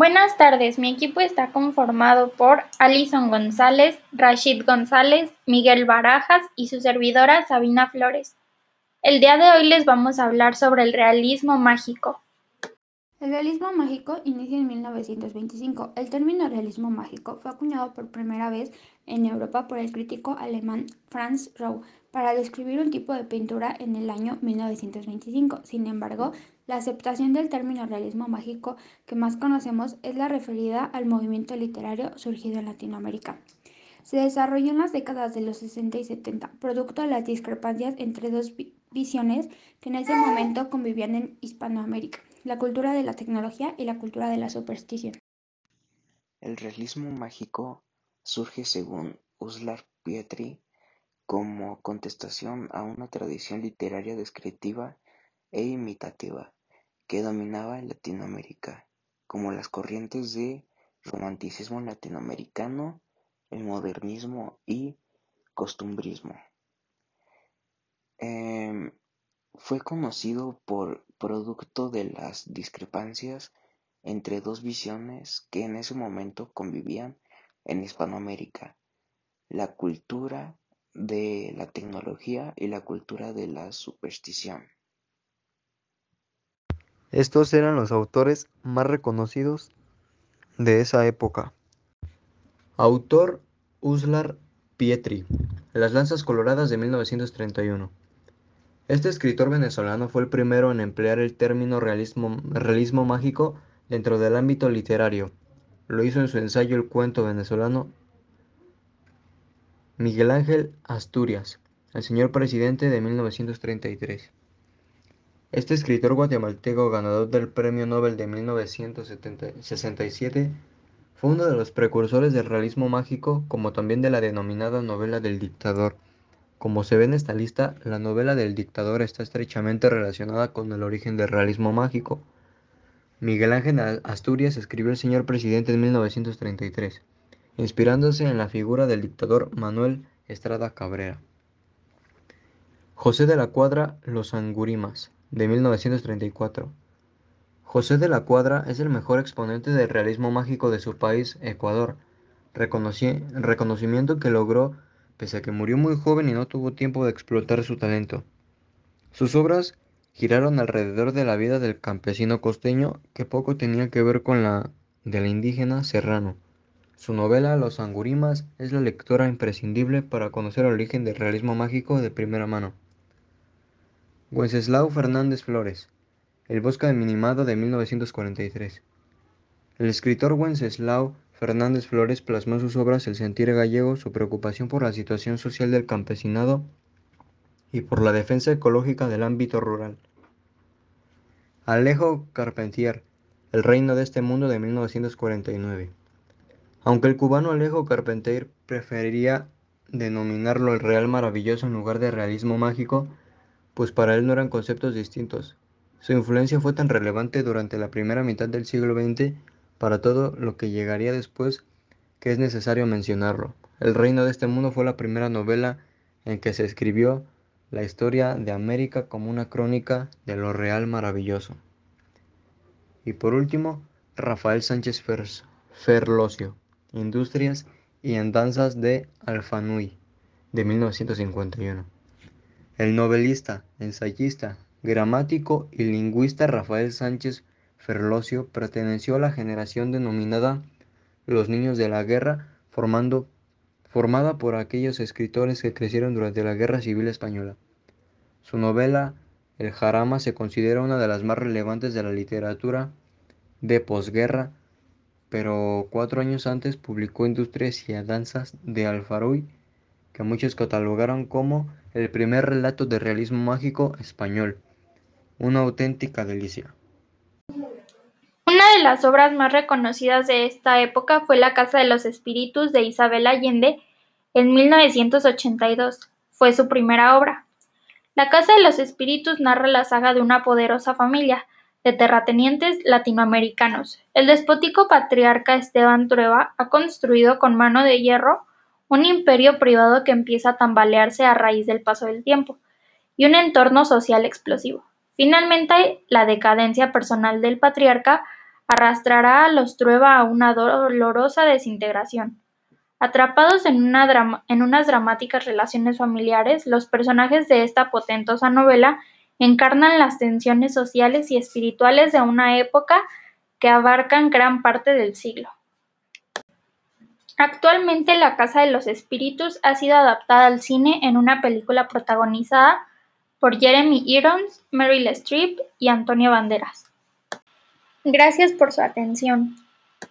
Buenas tardes, mi equipo está conformado por Alison González, Rashid González, Miguel Barajas y su servidora Sabina Flores. El día de hoy les vamos a hablar sobre el realismo mágico. El realismo mágico inicia en 1925. El término realismo mágico fue acuñado por primera vez en Europa por el crítico alemán Franz Rau para describir un tipo de pintura en el año 1925. Sin embargo, la aceptación del término realismo mágico que más conocemos es la referida al movimiento literario surgido en Latinoamérica. Se desarrolló en las décadas de los 60 y 70, producto de las discrepancias entre dos visiones que en ese momento convivían en Hispanoamérica la cultura de la tecnología y la cultura de la superstición. El realismo mágico surge según Uslar Pietri como contestación a una tradición literaria descriptiva e imitativa que dominaba en Latinoamérica, como las corrientes de romanticismo latinoamericano, el modernismo y costumbrismo. Em, fue conocido por producto de las discrepancias entre dos visiones que en ese momento convivían en Hispanoamérica, la cultura de la tecnología y la cultura de la superstición. Estos eran los autores más reconocidos de esa época. Autor Uslar Pietri, Las Lanzas Coloradas de 1931. Este escritor venezolano fue el primero en emplear el término realismo, mágico dentro del ámbito literario. Lo hizo en su ensayo El cuento venezolano Miguel Ángel Asturias, el señor presidente de 1933. Este escritor guatemalteco ganador del Premio Nobel de 1967 fue uno de los precursores del realismo mágico como también de la denominada novela del dictador. Como se ve en esta lista, la novela del dictador está estrechamente relacionada con el origen del realismo mágico. Miguel Ángel Asturias escribió El señor presidente en 1933, inspirándose en la figura del dictador Manuel Estrada Cabrera. José de la Cuadra Los Angurimas, de 1934. José de la Cuadra es el mejor exponente del realismo mágico de su país, Ecuador, reconocimiento que logró pese a que murió muy joven y no tuvo tiempo de explotar su talento. Sus obras giraron alrededor de la vida del campesino costeño que poco tenía que ver con la del indígena serrano. Su novela Los Angurimas es la lectura imprescindible para conocer el origen del realismo mágico de primera mano. Wenceslao Fernández Flores, El bosque de minimado de 1943. El escritor Wenceslao Fernández Flores plasmó en sus obras el sentir gallego, su preocupación por la situación social del campesinado y por la defensa ecológica del ámbito rural. Alejo Carpentier, El reino de este mundo de 1949. Aunque el cubano Alejo Carpentier preferiría denominarlo el real maravilloso en lugar de realismo mágico, pues para él no eran conceptos distintos. Su influencia fue tan relevante durante la primera mitad del siglo XX para todo lo que llegaría después que es necesario mencionarlo. El reino de este mundo fue la primera novela en que se escribió la historia de América como una crónica de lo real maravilloso. Y por último, Rafael Sánchez Ferlosio, Industrias y Andanzas de Alfanui, de 1951. El novelista, ensayista, gramático y lingüista Rafael Sánchez Ferlosio perteneció a la generación denominada los niños de la guerra, formada por aquellos escritores que crecieron durante la Guerra Civil Española. Su novela El Jarama se considera una de las más relevantes de la literatura de posguerra, pero cuatro años antes publicó Industrias y Danzas de Alfaruy, que muchos catalogaron como el primer relato de realismo mágico español, una auténtica delicia. Una de las obras más reconocidas de esta época fue La Casa de los Espíritus de Isabel Allende en 1982. Fue su primera obra. La Casa de los Espíritus narra la saga de una poderosa familia de terratenientes latinoamericanos. El despótico patriarca Esteban Trueba ha construido con mano de hierro un imperio privado que empieza a tambalearse a raíz del paso del tiempo y un entorno social explosivo. Finalmente, la decadencia personal del patriarca arrastrará a los Trueba a una dolorosa desintegración. Atrapados en, en unas dramáticas relaciones familiares, los personajes de esta potentosa novela encarnan las tensiones sociales y espirituales de una época que abarcan gran parte del siglo. Actualmente La Casa de los Espíritus ha sido adaptada al cine en una película protagonizada por Jeremy Irons, Meryl Streep y Antonio Banderas. Gracias por su atención.